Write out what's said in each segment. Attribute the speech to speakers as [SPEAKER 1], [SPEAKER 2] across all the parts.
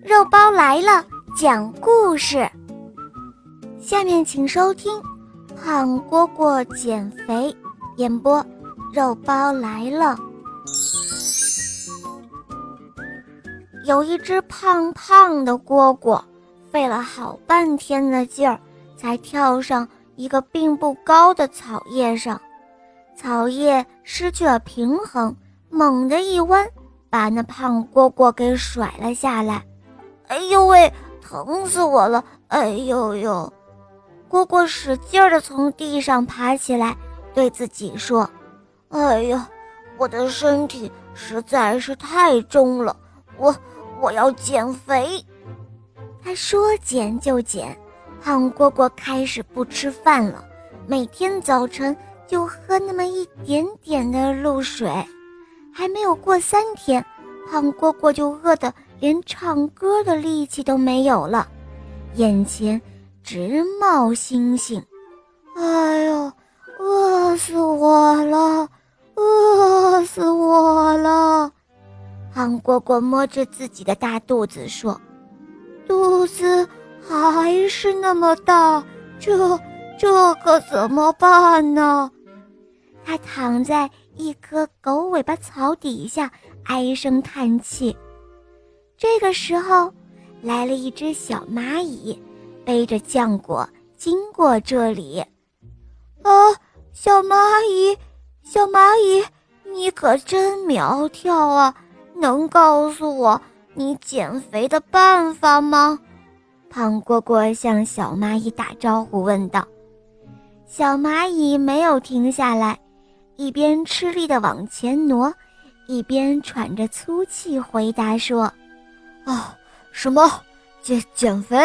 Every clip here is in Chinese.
[SPEAKER 1] 肉包来了，讲故事。下面请收听《胖蝈蝈减肥》，演播肉包来了。有一只胖胖的蝈蝈，费了好半天的劲儿，才跳上一个并不高的草叶上。草叶失去了平衡，猛地一弯，把那胖蝈蝈给甩了下来。哎呦喂，疼死我了！哎呦呦，蝈蝈使劲儿地从地上爬起来，对自己说：“哎呀，我的身体实在是太重了，我我要减肥。”他说减就减，胖蝈蝈开始不吃饭了，每天早晨就喝那么一点点的露水，还没有过三天，胖蝈蝈就饿得。连唱歌的力气都没有了，眼前直冒星星。哎呦，饿死我了，饿死我了！胖蝈蝈摸着自己的大肚子说：“肚子还是那么大，这这可怎么办呢？”他躺在一棵狗尾巴草底下，唉声叹气。这个时候，来了一只小蚂蚁，背着浆果经过这里。啊，小蚂蚁，小蚂蚁，你可真苗条啊！能告诉我你减肥的办法吗？胖蝈蝈向小蚂蚁打招呼问道。小蚂蚁没有停下来，一边吃力地往前挪，一边喘着粗气回答说。啊，什么减减肥？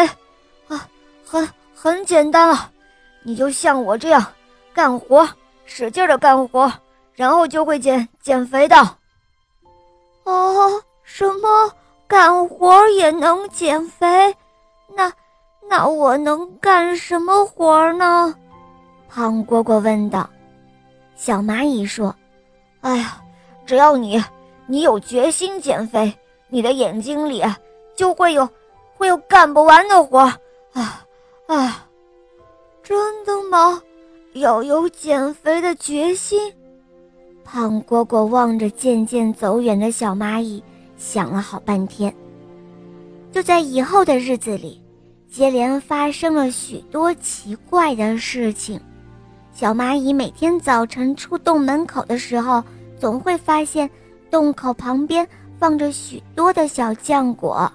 [SPEAKER 1] 啊，很很简单啊，你就像我这样干活，使劲的干活，然后就会减减肥的。哦，什么干活也能减肥？那那我能干什么活呢？胖蝈蝈问道。小蚂蚁说：“哎呀，只要你你有决心减肥。”你的眼睛里就会有，会有干不完的活啊啊！真的吗？要有减肥的决心。胖蝈蝈望着渐渐走远的小蚂蚁，想了好半天。就在以后的日子里，接连发生了许多奇怪的事情。小蚂蚁每天早晨出洞门口的时候，总会发现洞口旁边。放着许多的小浆果，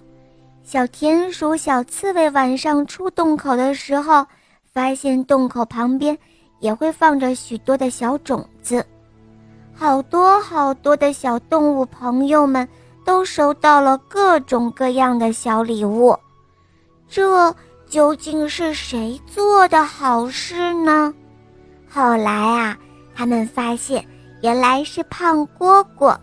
[SPEAKER 1] 小田鼠、小刺猬晚上出洞口的时候，发现洞口旁边也会放着许多的小种子。好多好多的小动物朋友们都收到了各种各样的小礼物。这究竟是谁做的好事呢？后来啊，他们发现原来是胖蝈蝈。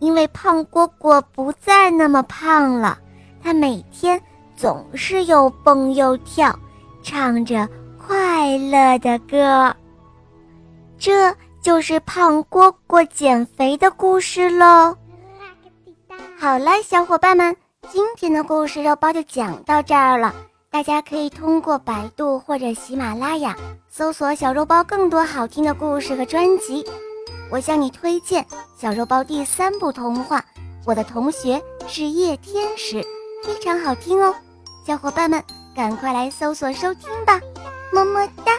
[SPEAKER 1] 因为胖蝈蝈不再那么胖了，它每天总是又蹦又跳，唱着快乐的歌。这就是胖蝈蝈减肥的故事喽。好了，小伙伴们，今天的故事肉包就讲到这儿了。大家可以通过百度或者喜马拉雅搜索“小肉包”更多好听的故事和专辑。我向你推荐小肉包第三部童话《我的同学是夜天使》，非常好听哦，小伙伴们赶快来搜索收听吧，么么哒。